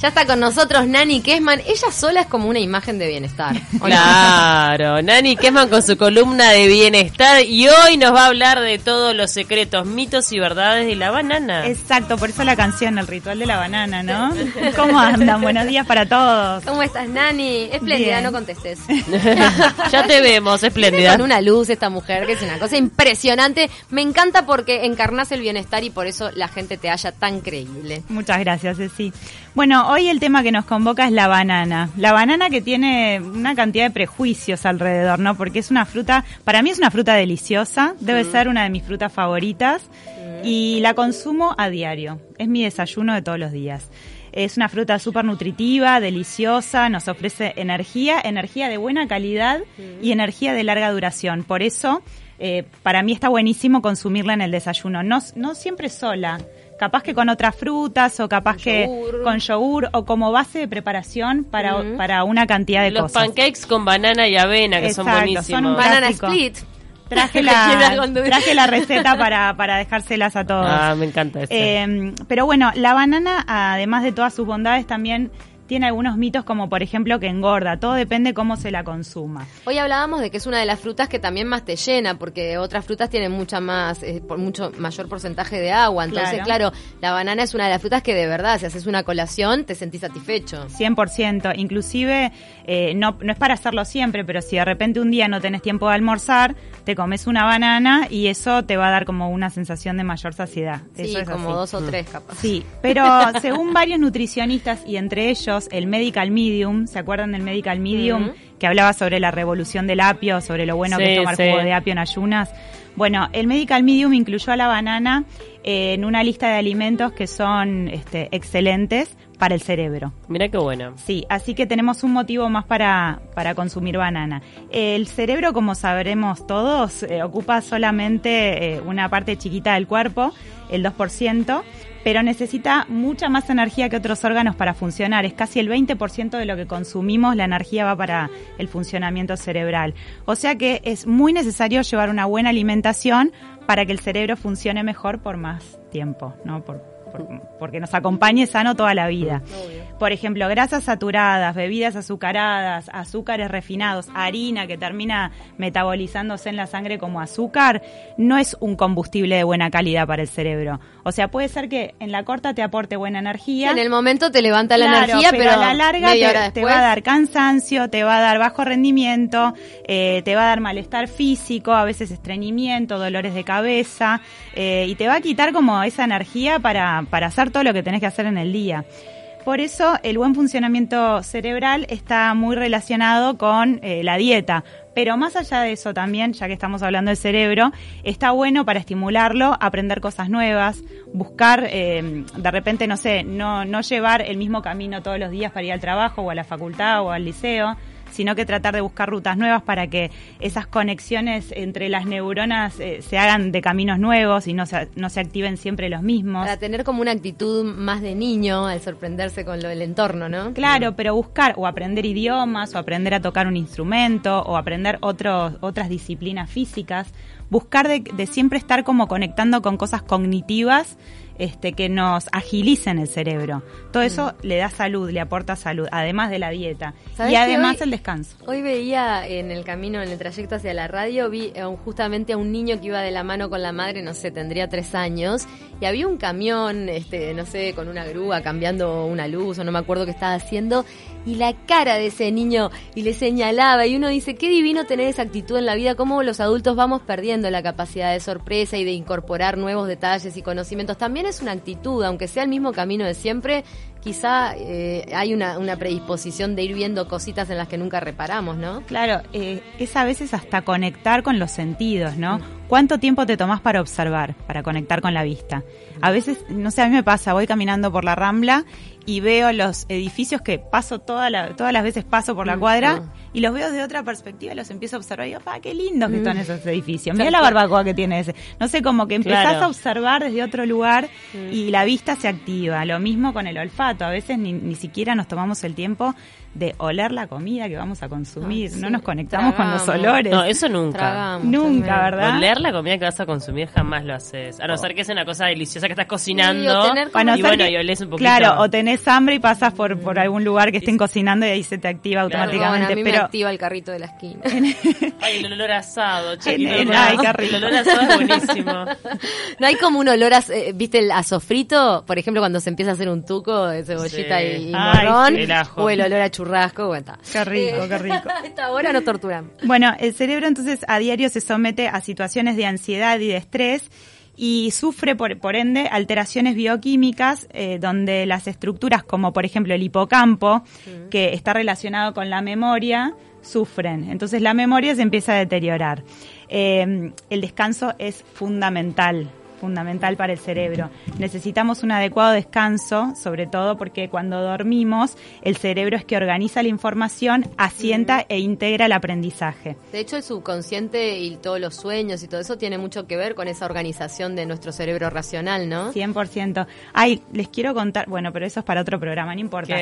Ya está con nosotros Nani Kesman. Ella sola es como una imagen de bienestar. Claro, Nani Kesman con su columna de bienestar y hoy nos va a hablar de todos los secretos, mitos y verdades de la banana. Exacto, por eso la canción, el ritual de la banana, ¿no? ¿Cómo andan? Buenos días para todos. ¿Cómo estás, Nani? Espléndida, Bien. no contestes. ya te vemos, espléndida. con una luz esta mujer que es una cosa impresionante. Me encanta porque encarnas el bienestar y por eso la gente te halla tan creíble. Muchas gracias, Ceci. Bueno, hoy el tema que nos convoca es la banana. La banana que tiene una cantidad de prejuicios alrededor, ¿no? Porque es una fruta, para mí es una fruta deliciosa, debe ser una de mis frutas favoritas y la consumo a diario. Es mi desayuno de todos los días. Es una fruta súper nutritiva, deliciosa, nos ofrece energía, energía de buena calidad y energía de larga duración. Por eso, eh, para mí está buenísimo consumirla en el desayuno. No, no siempre sola, capaz que con otras frutas o capaz que yogur. con yogur o como base de preparación para, para una cantidad de Los cosas. pancakes con banana y avena, que son buenísimos. son Banana split. Traje la, con traje la receta para, para dejárselas a todos. Ah, me encanta eso. Eh, pero bueno, la banana, además de todas sus bondades, también tiene algunos mitos como por ejemplo que engorda. Todo depende cómo se la consuma. Hoy hablábamos de que es una de las frutas que también más te llena, porque otras frutas tienen mucha más, eh, por mucho mayor porcentaje de agua. Entonces, claro. Claro. la banana es una de las frutas que de verdad, si haces una colación, te sentís satisfecho. 100%. Inclusive, eh, no, no es para hacerlo siempre, pero si de repente un día no tenés tiempo de almorzar, te comes una banana y eso te va a dar como una sensación de mayor saciedad. Sí, Eso es como así. dos o tres capaz. Sí, pero según varios nutricionistas y entre ellos el Medical Medium, ¿se acuerdan del Medical Medium? Que hablaba sobre la revolución del apio, sobre lo bueno que es tomar sí. jugo de apio en ayunas. Bueno, el Medical Medium incluyó a la banana eh, en una lista de alimentos que son este, excelentes para el cerebro. Mira qué buena. Sí, así que tenemos un motivo más para, para consumir banana. El cerebro, como sabremos todos, eh, ocupa solamente eh, una parte chiquita del cuerpo, el 2%, pero necesita mucha más energía que otros órganos para funcionar. Es casi el 20% de lo que consumimos, la energía va para el funcionamiento cerebral. O sea que es muy necesario llevar una buena alimentación para que el cerebro funcione mejor por más tiempo, ¿no? Por, por- porque nos acompañe sano toda la vida. Por ejemplo, grasas saturadas, bebidas azucaradas, azúcares refinados, harina que termina metabolizándose en la sangre como azúcar, no es un combustible de buena calidad para el cerebro. O sea, puede ser que en la corta te aporte buena energía. En el momento te levanta la Claro, energía, pero, a la larga te, te va a dar cansancio, te va a dar bajo rendimiento, eh, te va a dar malestar físico, a veces estreñimiento, dolores de cabeza, eh, y te va a quitar como esa energía para, para hacer todo lo que tenés que hacer en el día. Por eso el buen funcionamiento cerebral está muy relacionado con eh, la dieta. Pero más allá de eso también, ya que estamos hablando del cerebro, está bueno para estimularlo, aprender cosas nuevas, buscar, eh, de repente, no sé, no, no llevar el mismo camino todos los días para ir al trabajo o a la facultad o al liceo, sino que tratar de buscar rutas nuevas para que esas conexiones entre las neuronas eh, se hagan de caminos nuevos y no se, no se activen siempre los mismos. Para tener como una actitud más de niño al sorprenderse con lo del entorno, ¿no? Claro, pero buscar o aprender idiomas o aprender a tocar un instrumento o aprender otros, otras disciplinas físicas, buscar de, de siempre estar como conectando con cosas cognitivas este, que nos agilicen el cerebro. Todo eso le da salud, le aporta salud, además de la dieta. ¿Sabés Y además hoy- el descanso. Hoy veía en el camino, en el trayecto hacia la radio, vi justamente a un niño que iba de la mano con la madre, no sé, tendría tres años, y había un camión, este, no sé, con una grúa cambiando una luz o no me acuerdo qué estaba haciendo, y la cara de ese niño, y le señalaba, y uno dice, qué divino tener esa actitud en la vida, cómo los adultos vamos perdiendo la capacidad de sorpresa y de incorporar nuevos detalles y conocimientos. También es una actitud, aunque sea el mismo camino de siempre, quizá eh, hay una, una predisposición de ir viendo cositas en las que nunca reparamos, ¿no? Claro, eh, es a veces hasta conectar con los sentidos, ¿no? ¿Cuánto tiempo te tomás para observar, para conectar con la vista? A veces, no sé, a mí me pasa, voy caminando por la Rambla y veo los edificios que paso toda la- todas las veces paso por la Mm, cuadra mm. Y los veo desde otra perspectiva, los empiezo a observar y digo, pa, qué lindos que están esos edificios. Mira la barbacoa que tiene ese. No sé, como que empezás Claro. a observar desde otro lugar y la vista se activa. Lo mismo con el olfato. A veces ni, ni siquiera nos tomamos el tiempo de oler la comida que vamos a consumir. Ay, no nos conectamos con los olores. No, eso nunca. Tragamos Nunca, también. ¿verdad? Oler la comida que vas a consumir jamás lo haces. A no ser que sea una cosa deliciosa que estás cocinando. Sí, y bueno, que- y olés un poquito. Claro, o tenés hambre y pasas por, por algún lugar que estén cocinando y ahí se te activa Claro. automáticamente. Bueno, a mí me pero activa el carrito de la esquina. Ay, el olor asado, chiquito. No. ay, qué rico. El olor asado es buenísimo. No hay como un olor a, eh, viste, el a sofrito, por ejemplo, cuando se empieza a hacer un tuco de cebollita Sí. y, y Ay, morrón, sí. El ajo. o el olor a churrasco, bueno, está. Qué rico, qué rico. A esta hora nos torturan. Bueno, el cerebro entonces a diario se somete a situaciones de ansiedad y de estrés y sufre por, por ende alteraciones bioquímicas eh, donde las estructuras como por ejemplo el hipocampo, que está relacionado con la memoria, sufren. Entonces la memoria se empieza a deteriorar. Eh, el descanso es fundamental fundamental para el cerebro. Necesitamos un adecuado descanso, sobre todo porque cuando dormimos, el cerebro es que organiza la información, asienta e integra el aprendizaje. De hecho, el subconsciente y todos los sueños y todo eso tiene mucho que ver con esa organización de nuestro cerebro racional, ¿no? 100%. Ay, les quiero contar, bueno, pero eso es para otro programa, no importa.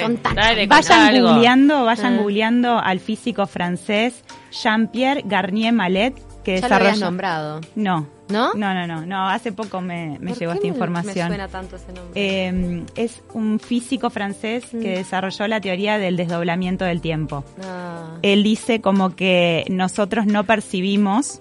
Vayan googleando, vayan Ah. googleando al físico francés Jean-Pierre Garnier Mallet, que Ya lo habías nombrado. No. ¿No? No, no, no, no, hace poco me, me ¿Por llegó esta me- información. Me suena tanto ese nombre. Eh, es un físico francés Mm. que desarrolló la teoría del desdoblamiento del tiempo. Ah. Él dice como que nosotros no percibimos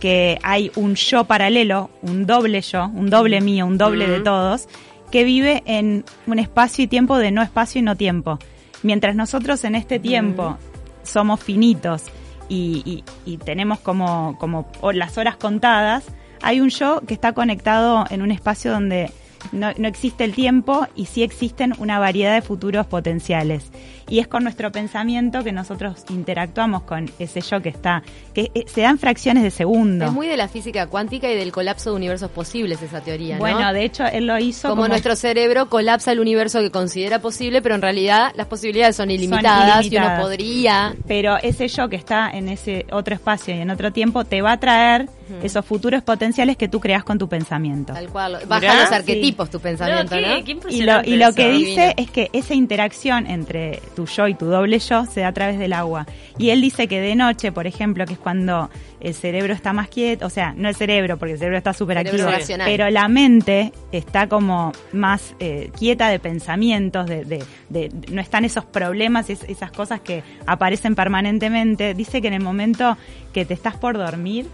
que hay un yo paralelo, un doble yo, un doble mío, un doble de Mm. todos, que vive en un espacio y tiempo de no espacio y no tiempo. Mientras nosotros en este tiempo somos finitos y, y- y tenemos como, como las horas contadas, hay un yo que está conectado en un espacio donde no, no existe el tiempo y sí existen una variedad de futuros potenciales. Y es con nuestro pensamiento que nosotros interactuamos con ese yo que está, que eh, se dan fracciones de segundo. Es muy de la física cuántica y del colapso de universos posibles esa teoría, ¿no? bueno, de hecho él lo hizo como, como, nuestro cerebro colapsa el universo que considera posible, pero en realidad las posibilidades son ilimitadas, y ilimitadas. uno podría pero ese yo que está en ese otro espacio y en otro tiempo te va a traer esos futuros potenciales que tú creas con tu pensamiento. tal cual baja los arquetipos tu pensamiento, No, ¿no? ¿qué? Qué Y lo, y que dice es que esa interacción entre tu yo y tu doble yo se da a través del agua. Y él dice que de noche, por ejemplo, que es cuando el cerebro está más quieto, o sea, no el cerebro, porque el cerebro está súper activo, pero la mente está como más eh, quieta de pensamientos, de, de- de- no están esos problemas, es- esas cosas que aparecen permanentemente. Dice que en el momento que te estás por dormir,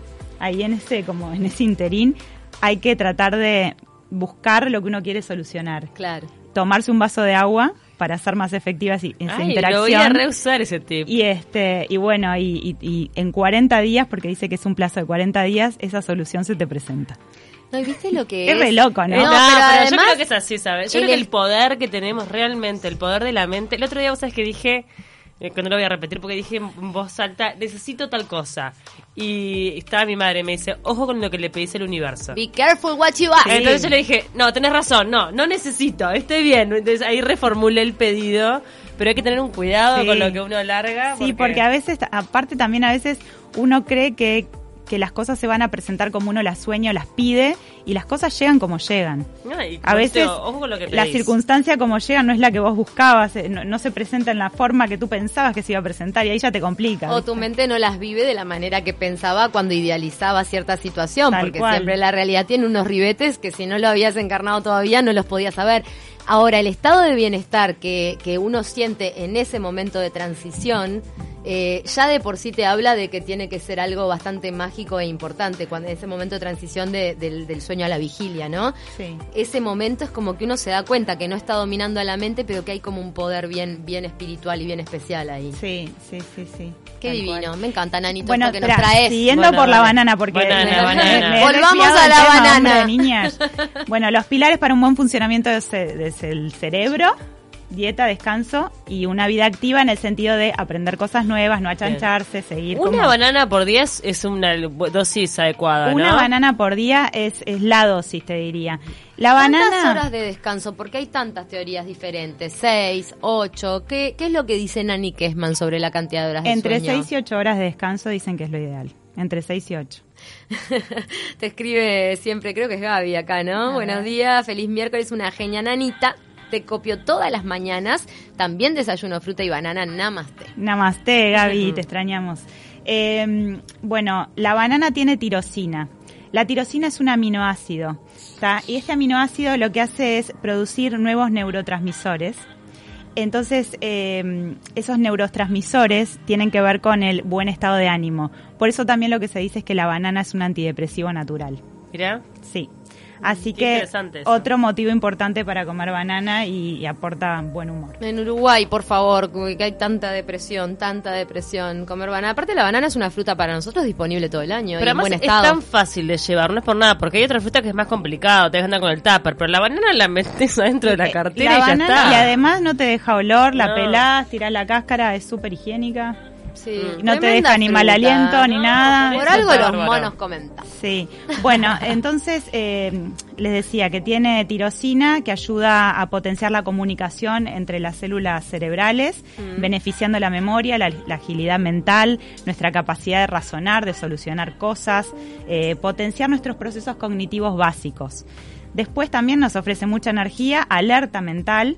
ahí en ese, como en ese interín, hay que tratar de buscar lo que uno quiere solucionar Claro. tomarse un vaso de agua para hacer más efectiva esa Ay, lo voy a interacción. reusar ese tip. Y este y bueno, y, y- y en 40 días, porque dice que es un plazo de 40 días, esa solución se te presenta. No, ¿y viste lo que Es re loco, ¿no? No, No, pero, pero yo además- creo que es así, ¿sabes? Yo creo que el poder que tenemos realmente, el poder de la mente. El otro día, vos sabés que dije, que no lo voy a repetir porque dije en voz alta, necesito tal cosa. Y estaba mi madre, me dice, ojo con lo que le pedís al universo. Be careful what you ask. Entonces yo le dije, no, tenés razón, no, no necesito, estoy bien. Entonces ahí reformulé el pedido, pero hay que tener un cuidado Sí. con lo que uno larga. Sí, porque a veces, aparte también a veces uno cree que, que las cosas se van a presentar como uno las sueña o las pide y las cosas llegan como llegan. Ay, A veces ojo con lo que la circunstancia como llega no es la que vos buscabas, eh, no, no se presenta en la forma que tú pensabas que se iba a presentar y ahí ya te complica. O ¿viste? tu mente no las vive de la manera que pensaba cuando idealizaba cierta situación, Tal porque cual. siempre la realidad tiene unos ribetes que si no lo habías encarnado todavía no los podías saber. Ahora, el estado de bienestar que, que uno siente en ese momento de transición, eh, ya de por sí te habla de que tiene que ser algo bastante mágico e importante, cuando ese momento de transición de- del, del sueño a la vigilia, ¿no? Sí. Ese momento es como que uno se da cuenta que no está dominando a la mente, pero que hay como un poder bien, bien espiritual y bien especial ahí. Sí, sí, sí, sí. Qué Tal divino, cual. me encanta, Nanito, Bueno, que nos traes. siguiendo Bueno, por la banana, porque Banana, me- banana. me he Volvamos a la tema, banana. hombre, niñas. Bueno, los pilares para un buen funcionamiento es, es el cerebro, dieta, descanso y una vida activa en el sentido de aprender cosas nuevas, no achancharse, seguir Una como- banana por día es- una dosis adecuada, ¿no? Una banana por día es, es la dosis, te diría. La ¿Cuántas banana... horas de descanso? Porque hay tantas teorías diferentes. ¿Seis? ¿Ocho? ¿Qué, qué es lo que dice Nani Kessman sobre la cantidad de horas Entre de sueño? 6 y 8 horas de descanso dicen que es lo ideal. Entre 6 y 8. Te escribe siempre, creo que es Gaby acá, ¿no? Buenos días, feliz miércoles, una genia nanita. Te copio todas las mañanas. También desayuno fruta y banana, namaste. Namaste, Gaby, te extrañamos. Eh, bueno, la banana tiene tirosina. La tirosina es un aminoácido. ¿tá? Y este aminoácido lo que hace es producir nuevos neurotransmisores. Entonces, eh, esos neurotransmisores tienen que ver con el buen estado de ánimo. Por eso también lo que se dice es que la banana es un antidepresivo natural. Mirá. Sí. Así que otro motivo importante para comer banana y, y aporta buen humor. En Uruguay, por favor, que hay tanta depresión, tanta depresión. Comer banana. Aparte, la banana es una fruta para nosotros disponible todo el año. Pero y en buen es estado. tan fácil de llevar, no es por nada, porque hay otra fruta que es más complicado, te andar con el tupper, pero la banana la metes adentro de la cartera La y ya está. y además no te deja olor, la No. pelás, tirás la cáscara, es súper higiénica. Sí, No te deja ni mal aliento ni nada. Por algo los bárbaro. monos comentan. Sí, bueno, entonces eh, les decía que tiene tirosina que ayuda a potenciar la comunicación entre las células cerebrales, beneficiando la memoria, la, la agilidad mental, nuestra capacidad de razonar, de solucionar cosas, eh, potenciar nuestros procesos cognitivos básicos. Después también nos ofrece mucha energía, alerta mental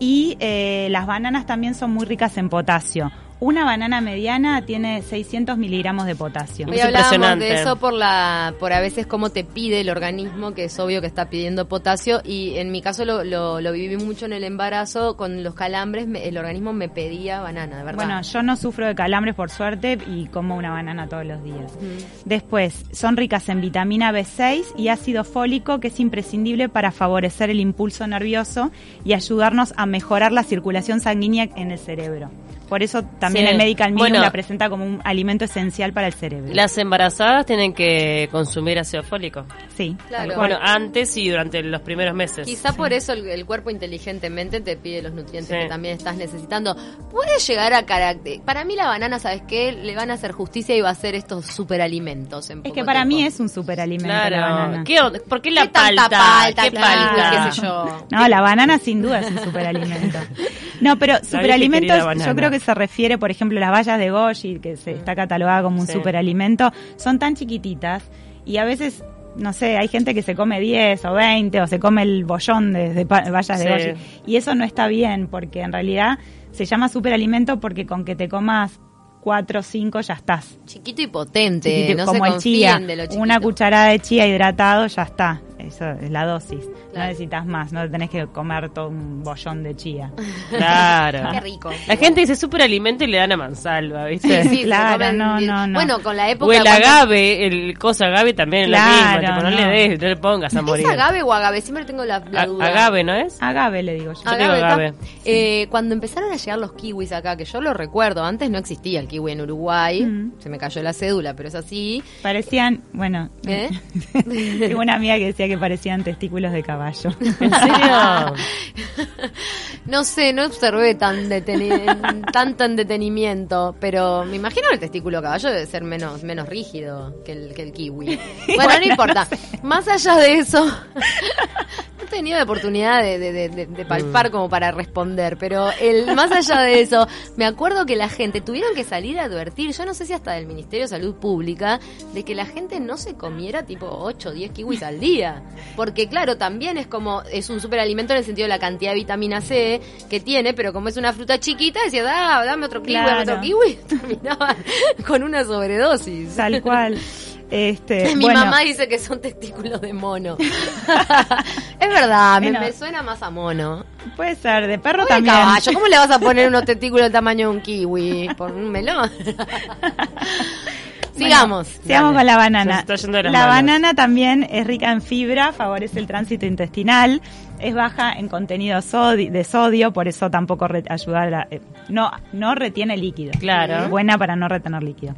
y eh, las bananas también son muy ricas en potasio. Una banana mediana tiene 600 miligramos de potasio. Hoy hablábamos de eso por la por a veces cómo te pide el organismo, que es obvio que está pidiendo potasio, y en mi caso lo, lo, lo viví mucho en el embarazo, con los calambres, me- el organismo me pedía banana, de verdad. Bueno, yo no sufro de calambres por suerte y como una banana todos los días. Después, son ricas en vitamina B6 y ácido fólico que es imprescindible para favorecer el impulso nervioso y ayudarnos a mejorar la circulación sanguínea en el cerebro. Por eso también Sí. el Medical Medium Bueno. la presenta como un alimento esencial para el cerebro. Las embarazadas tienen que consumir ácido fólico. Sí, Claro. Bueno, antes y durante los primeros meses. Quizá por eso el, el cuerpo inteligentemente te pide los nutrientes Sí. que también estás necesitando. Puede llegar a carácter. Para mí la banana, ¿sabes qué? Le van a hacer justicia y va a ser estos superalimentos. En es poco que para tiempo. mí es un superalimento la Claro. banana. ¿Qué onda? ¿Por qué la ¿Qué tanta palta? palta, ¿Qué palta? qué sé yo? No, la banana sin duda es un superalimento. No, pero superalimentos yo creo que se refiere, por ejemplo, las bayas de goji, que se está catalogada como un Sí. superalimento, son tan chiquititas y a veces, no sé, hay gente que se come 10 o 20 o se come el bollón de, de bayas de goji y eso no está bien porque en realidad se llama superalimento porque con que te comas 4 o 5 ya estás. Chiquito y potente. Chiquitito, no como se el chía, confíen de lo chiquito. una cucharada de chía hidratado ya está. Eso es la dosis. No necesitas más, no tenés que comer todo un bollón de chía. Claro. Qué rico. La gente dice superalimento y le dan a mansalva, ¿viste? Sí, sí, se Claro, no, no, no. Bueno, con la época. O el cuando- agave, el cosa agave también Claro, es lo mismo. Tipo, no, no. le des, no le pongas a morir. ¿Es agave o agave? Siempre tengo la, la A- duda. agave, ¿no es? Agave le digo yo. Yo agave. Eh, cuando empezaron a llegar los kiwis acá, que yo lo recuerdo, antes no existía el kiwi en Uruguay, Mm. se me cayó la cédula, pero es así. Parecían, bueno, ¿Eh? tengo una amiga que decía que parecían testículos de caballo. ¿En serio? No sé, no observé tan deteni- tanto en detenimiento, pero me imagino el testículo caballo debe ser menos, menos rígido que el, que el kiwi. Bueno, no importa. Más allá de eso, tenido la oportunidad de, de- de- de- de palpar como para responder, pero el más allá de eso, me acuerdo que la gente tuvieron que salir a advertir, yo no sé si hasta del Ministerio de Salud Pública, de que la gente no se comiera tipo 8 o 10 kiwis al día. Porque claro, también es como, es un superalimento en el sentido de la cantidad de vitamina C que tiene, pero como es una fruta chiquita, decía, "Ah, dame otro kiwi, dame otro kiwi, terminaban con una sobredosis. Tal cual. Este, Mi bueno, mamá dice que son testículos de mono. es verdad, me, Bueno. me suena más a mono. puede ser, de perro Oye, también. caballo, ¿cómo le vas a poner unos testículos del tamaño de un kiwi? ¿Por un melón? Sigamos. Sigamos Dale. con la banana. La manos. banana también es rica en fibra, favorece el tránsito intestinal, es baja en contenido de sodio, por eso tampoco re- ayuda a la- eh, no, no retiene líquido. Claro. Es buena para no retener líquido.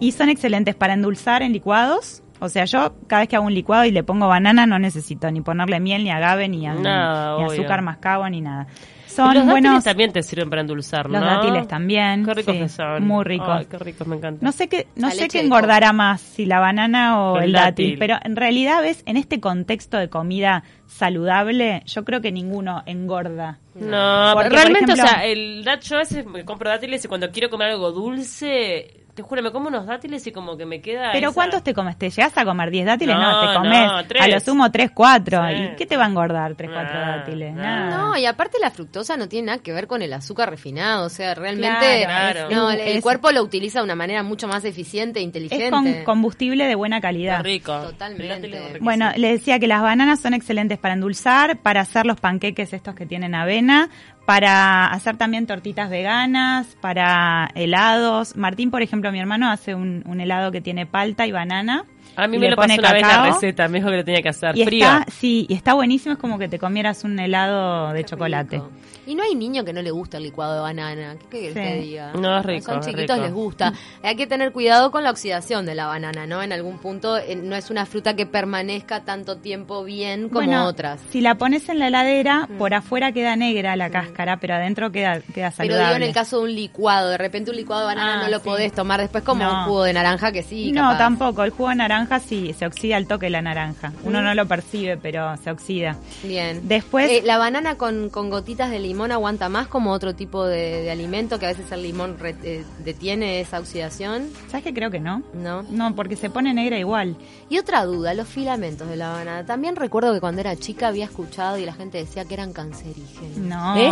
Y son excelentes para endulzar en licuados. O sea, yo cada vez que hago un licuado y le pongo banana no necesito ni ponerle miel, ni agave, ni, a- No, ni azúcar mascabo, ni nada. Son los dátiles buenos. también te sirven para endulzar, Los ¿no? dátiles también. Qué ricos sí, que son. Muy ricos. Ay, qué ricos, me encantan. No sé qué, no La sé qué engordará más, si la banana o El el, dátil. dátil. pero en realidad ves, en este contexto de comida saludable, yo creo que ninguno engorda. No, Porque, realmente, ejemplo- o sea, el yo a veces me compro dátiles y cuando quiero comer algo dulce, te juro, me como unos dátiles y como que me queda. Pero esa- ¿cuántos te comes? ¿Te llegas a comer 10 dátiles? No, No, te comes no, a lo sumo 3, 4. Sí. ¿Y qué te va a engordar 3, 4 Nah, dátiles? nah. No, y aparte la fructosa no tiene nada que ver con el azúcar refinado, o sea, realmente Claro, no, es- el es- cuerpo lo utiliza de una manera mucho más eficiente e inteligente. es con combustible de buena Qué calidad. rico. Totalmente. Bueno, le decía que las bananas son excelentes para endulzar, para hacer los panqueques estos que tienen avena, para hacer también tortitas veganas, para helados. Martín, por ejemplo, mi hermano hace un, un helado que tiene palta y banana. a mí me lo pasó pone una vez la receta, me dijo que lo tenía que hacer Y frío. está, sí, y está buenísimo, es como que te comieras un helado de Qué chocolate. rico. Y no hay niño que no le gusta el licuado de banana. ¿Qué querés Sí. que diga? No, es rico, Son es chiquitos, rico. les gusta. Hay que tener cuidado con la oxidación de la banana, ¿no? En algún punto eh, no es una fruta que permanezca tanto tiempo bien como Bueno, otras. Si la pones en la heladera, por afuera queda negra la cáscara, pero adentro queda, queda Pero saludable. digo en el caso de un licuado, de repente un licuado de banana Ah, no lo sí. podés tomar después como No. un jugo de naranja que sí. no, tampoco. El jugo de naranja sí, se oxida al toque la naranja. Uno no lo percibe, pero se oxida. Bien. Después- Eh, la banana con, con gotitas de limón aguanta más como otro tipo de, de alimento que a veces el limón re- eh, detiene esa oxidación, ¿Sabes que creo que no? ¿no? No, porque se pone negra igual. Y otra duda, los filamentos de la banana. También recuerdo que cuando era chica había escuchado y la gente decía que eran cancerígenos. No, ¿Eh?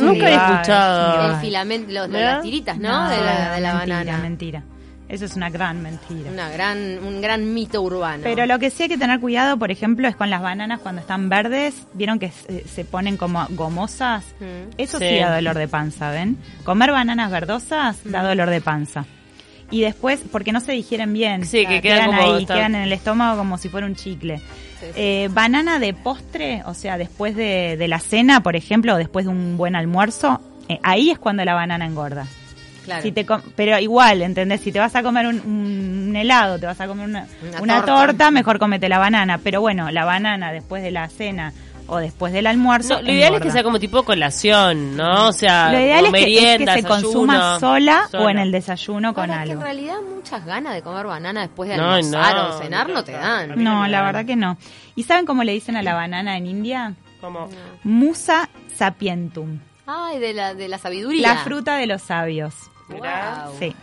Nunca he escuchado. El filamento, los- las tiritas, ¿no? de la, de la mentira, banana. mentira. Eso es una gran mentira. Una gran, un gran mito urbano. Pero lo que sí hay que tener cuidado, por ejemplo, es con las bananas cuando están verdes. ¿Vieron que se, se ponen como gomosas? Mm. Eso sí. Sí. da dolor de panza, ¿ven? Comer bananas verdosas da dolor de panza. Y después, porque no se digieren bien. Sí, que quedan como ahí, quedan en el estómago como si fuera un chicle. Sí, sí. Eh, banana de postre, o sea, después de, de la cena, por ejemplo, o después de un buen almuerzo, eh, ahí es cuando la banana engorda. Claro. Si te pero igual, ¿entendés? Si te vas a comer un, un helado, te vas a comer una, Una una torta. torta. mejor comete la banana. Pero bueno, la banana después de la cena o después del almuerzo. No, lo ideal es que sea como tipo colación, ¿no? O sea, Lo ideal es que, es que merienda, se consuma sola, o en el desayuno con Ahora, es que algo. en realidad muchas ganas de comer banana después de No, almorzar no, o cenar no te dan. no la da. verdad que no. ¿Y saben cómo le dicen a la banana en India? Como, Musa sapientum. Ay, de la, de la sabiduría. La fruta de los sabios. Mirá. Sí.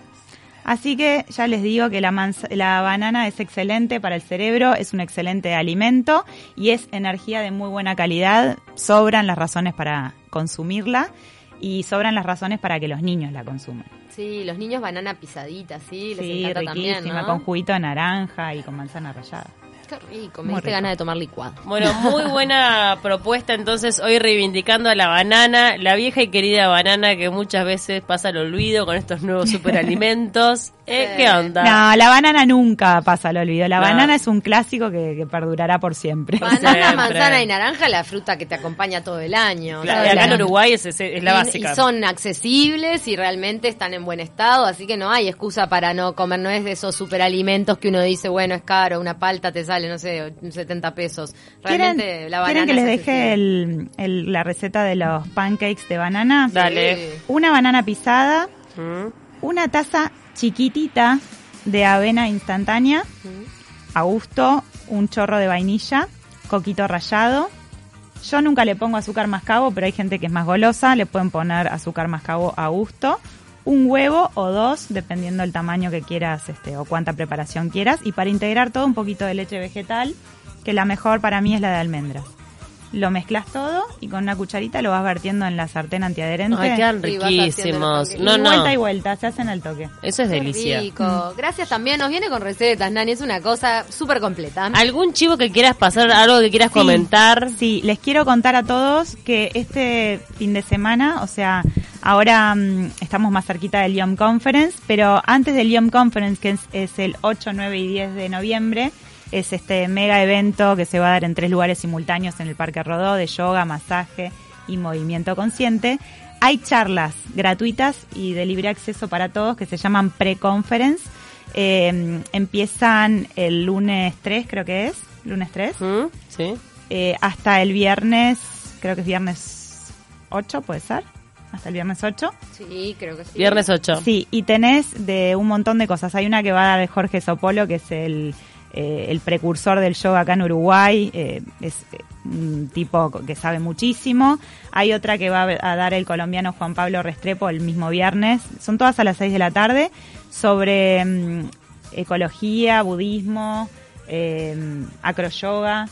Así que ya les digo que la, manza- la banana es excelente para el cerebro, es un excelente alimento y es energía de muy buena calidad. Sobran las razones para consumirla y sobran las razones para que los niños la consuman. Sí, los niños banana pisadita, sí, les Sí, encanta riquísima, también, ¿no? con juguito de naranja y con manzana rallada. Qué rico, me diste ganas de tomar licuado. Bueno, muy buena propuesta entonces hoy reivindicando a la banana, la vieja y querida banana que muchas veces pasa al olvido con estos nuevos superalimentos. ¿Eh? ¿Qué onda? No, la banana nunca pasa al olvido. La No. banana es un clásico que, que perdurará por siempre. Banana, Siempre. manzana y naranja, la fruta que te acompaña todo el año. Claro, acá en. Uruguay es, es- es la Y- básica. Y son accesibles y realmente están en buen estado, así que no hay excusa para no comer, no es de esos superalimentos que uno dice, bueno, es caro, una palta te sale, no sé, 70 pesos. ¿Quieren, Realmente la banana quieren que les es deje el- el- la receta de los pancakes de banana? Dale. Sí. Una banana pisada, ¿Mm? una taza chiquitita de avena instantánea, a gusto, un chorro de vainilla, coquito rallado. Yo nunca le pongo azúcar mascabo, pero hay gente que es más golosa, le pueden poner azúcar mascabo a gusto. Un huevo o dos, dependiendo del tamaño que quieras este, o cuánta preparación quieras. Y para integrar todo, un poquito de leche vegetal, que la mejor para mí es la de almendras. Lo mezclas todo y con una cucharita lo vas vertiendo en la sartén antiadherente. Ay, quedan riquísimos. y No, vuelta y no. vuelta, se hacen al toque. Eso es Qué delicia. rico. Gracias también, nos viene con recetas, Nani, es una cosa súper completa. ¿Algún chivo que quieras pasar, algo que quieras Sí, comentar? Sí, les quiero contar a todos que este fin de semana, o sea, ahora mm, estamos más cerquita del Yom Conference, pero antes del Yom Conference, que es, es el 8, 9 y 10 de noviembre, es este mega evento que se va a dar en tres lugares simultáneos en el Parque Rodó de yoga, masaje y movimiento consciente. Hay charlas gratuitas y de libre acceso para todos que se llaman pre-conference. Eh, empiezan el lunes 3, creo que es, lunes 3 ¿Mm? ¿Sí? eh, hasta el viernes, creo que es viernes 8, puede ser, hasta el viernes 8. Sí, creo que sí. Viernes 8. Sí, y tenés de un montón de cosas. Hay una que va a dar Jorge Sopolo, que es el, eh, el precursor del yoga acá en Uruguay. eh, es eh, un tipo que sabe muchísimo. Hay otra que va a dar el colombiano Juan Pablo Restrepo el mismo viernes. Son todas a las 6 de la tarde sobre mm, ecología, budismo, eh, acroyoga.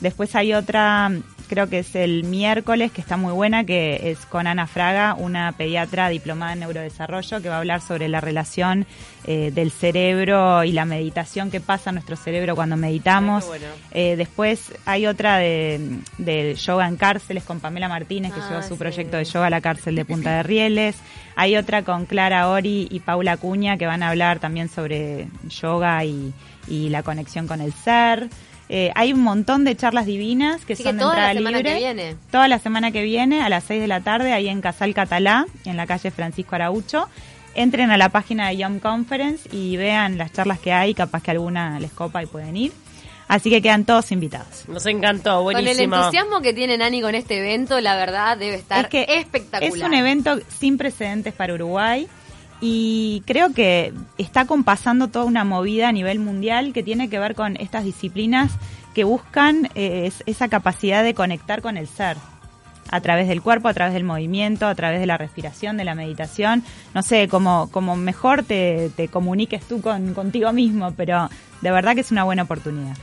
Después hay otra, creo que es el miércoles, que está muy buena, que es con Ana Fraga, una pediatra diplomada en neurodesarrollo, que va a hablar sobre la relación eh, del cerebro y la meditación que pasa en nuestro cerebro cuando meditamos. Ay, bueno. Eh, después hay otra de, de yoga en cárceles con Pamela Martínez, que Ah, llevó su sí. proyecto de yoga a la cárcel de Punta de Rieles. Hay otra con Clara Ori y Paula Cuña que van a hablar también sobre yoga y, y la conexión con el ser. Eh, hay un montón de charlas divinas que Así que son de toda la entrada semana libre. que viene. Toda la semana que viene a las 6 de la tarde ahí en Casal Catalá, en la calle Francisco Araucho. Entren a la página de Yom Conference y vean las charlas que hay, capaz que alguna les copa y pueden ir. Así que quedan todos invitados. Nos encantó, Con el buenísimo. entusiasmo que tiene Nani con este evento, la verdad debe estar es que espectacular. Es un evento sin precedentes para Uruguay y creo que está compasando toda una movida a nivel mundial que tiene que ver con estas disciplinas que buscan eh, es- esa capacidad de conectar con el ser a través del cuerpo, a través del movimiento, a través de la respiración, de la meditación. No sé, como, como mejor te, te comuniques tú con, contigo mismo, pero de verdad que es una buena oportunidad.